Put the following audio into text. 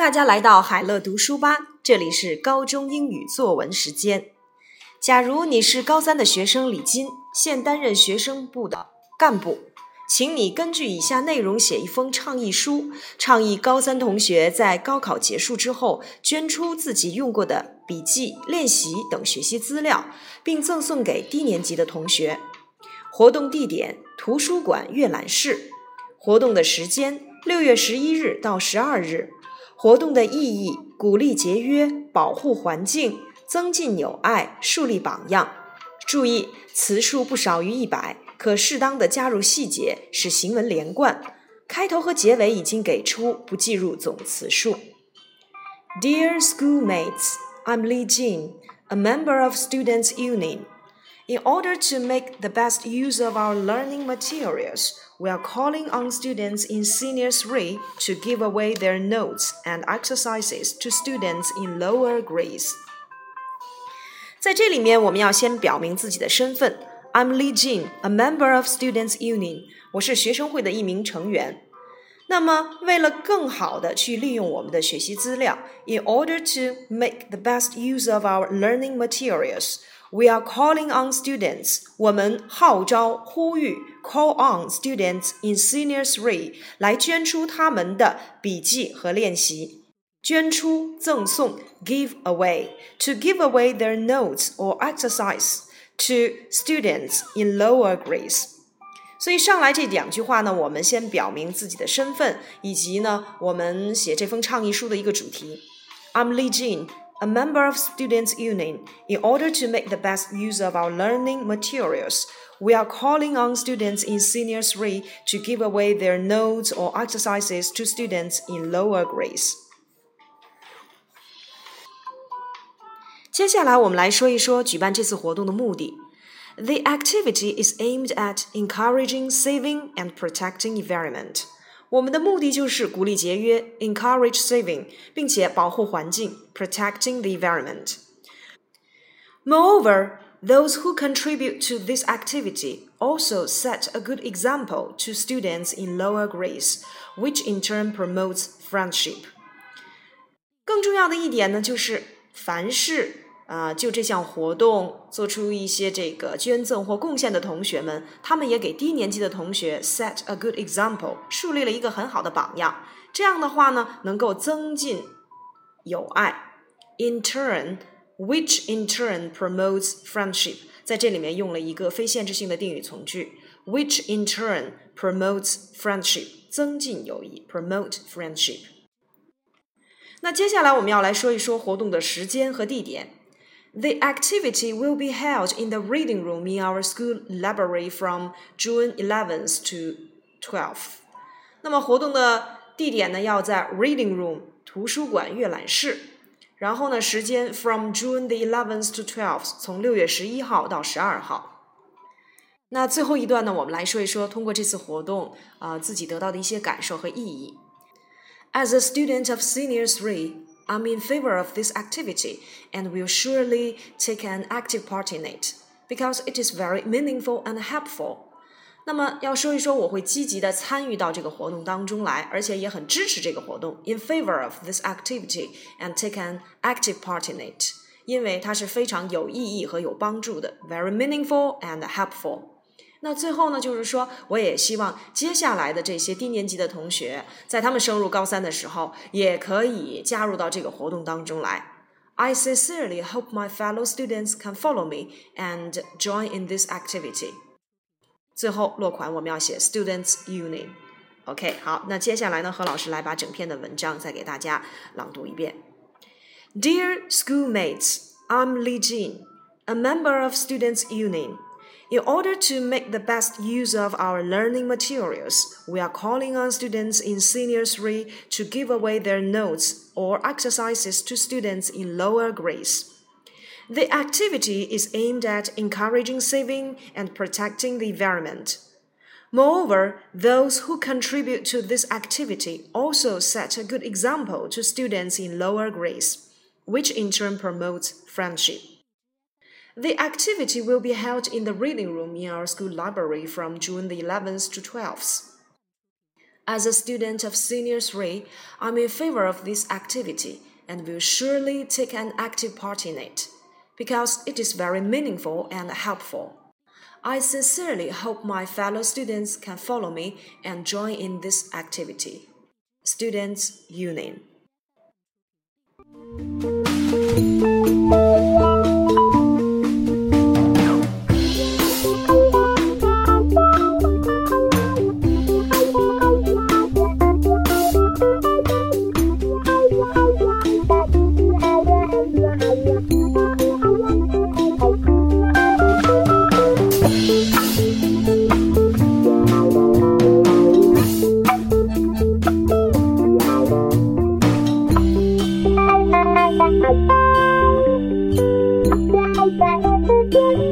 大家来到海乐读书吧，这里是高中英语作文时间。假如你是高三的学生李金，现担任学生部的干部，请你根据以下内容写一封倡议书，倡议高三同学在高考结束之后捐出自己用过的笔记、练习等学习资料，并赠送给低年级的同学。活动地点：图书馆阅览室。活动的时间：六月十一日到十二日。活动的意义：鼓励节约，保护环境，增进友爱，树立榜样。注意，词数不少于一百，可适当的加入细节，使行文连贯。开头和结尾已经给出，不计入总词数。Dear schoolmates, I'm Li Jin, a member of Students' Union. In order to make the best use of our learning materials, we are calling on students in Senior 3 to give away their notes and exercises to students in lower grades. 在这里面，我们要先表明自己的身份。I'm Li Jin, a member of Students' Union. 我是学生会的一名成员。那么，为了更好的去利用我们的学习资料，in order to make the best use of our learning materials。 we are calling on students. 我们号召、呼吁 call on students in senior three 来捐出他们的笔记和练习。捐出、赠送 give away to give away their notes or exercise to students in lower grades。所以上来这两句话呢，我们先表明自己的身份，以及呢，我们写这封倡议书的一个主题。I'm Li Jin a member of Students' Union, in order to make the best use of our learning materials, we are calling on students in Senior 3 to give away their notes or exercises to students in lower grades. 接下来我们来说一说举办这次活动的目的。The activity is aimed at encouraging saving and protecting environment. 我们的目的就是鼓励节约，encourage saving，并且保护环境，protecting the environment. Moreover, those who contribute to this activity also set a good example to students in lower grades, which in turn promotes friendship. 更重要的一点呢，就是凡是 啊，就这项活动做出一些这个捐赠或贡献的同学们，他们也给低年级的同学 set a good example，树立了一个很好的榜样。这样的话呢，能够增进友爱。In turn，which in turn promotes friendship，在这里面用了一个非限制性的定语从句，which in turn promotes friendship，增进友谊，promote friendship。那接下来我们要来说一说活动的时间和地点。The activity will be held in the reading room in our school library from June 11th to 12th. 那么活动的地点呢，要在 reading room 图书馆阅览室。然后呢，时间 from June the 11th to 12th，从六月十一号到十二号。那最后一段呢，我们来说一说通过这次活动啊、呃、自己得到的一些感受和意义。As a student of Senior Three. I'm in favor of this activity and will surely take an active part in it because it is very meaningful and helpful. 那么要说一说，我会积极的参与到这个活动当中来，而且也很支持这个活动，in favor of this activity and take an active part in it，因为它是非常有意义和有帮助的，very meaningful and helpful。 那最后呢，就是说，我也希望接下来的这些低年级的同学，在他们升入高三的时候，也可以加入到这个活动当中来。I sincerely hope my fellow students can follow me and join in this activity。最后落款我们要写 Students Union。OK，好，那接下来呢，何老师来把整篇的文章再给大家朗读一遍。Dear schoolmates, I'm Li Jin, a member of Students Union. In order to make the best use of our learning materials, we are calling on students in Senior 3 to give away their notes or exercises to students in lower grades. The activity is aimed at encouraging saving and protecting the environment. Moreover, those who contribute to this activity also set a good example to students in lower grades, which in turn promotes friendship. The activity will be held in the reading room in our school library from June the 11th to 12th. As a student of Senior 3, I'm in favor of this activity and will surely take an active part in it because it is very meaningful and helpful. I sincerely hope my fellow students can follow me and join in this activity. Students Union Bye.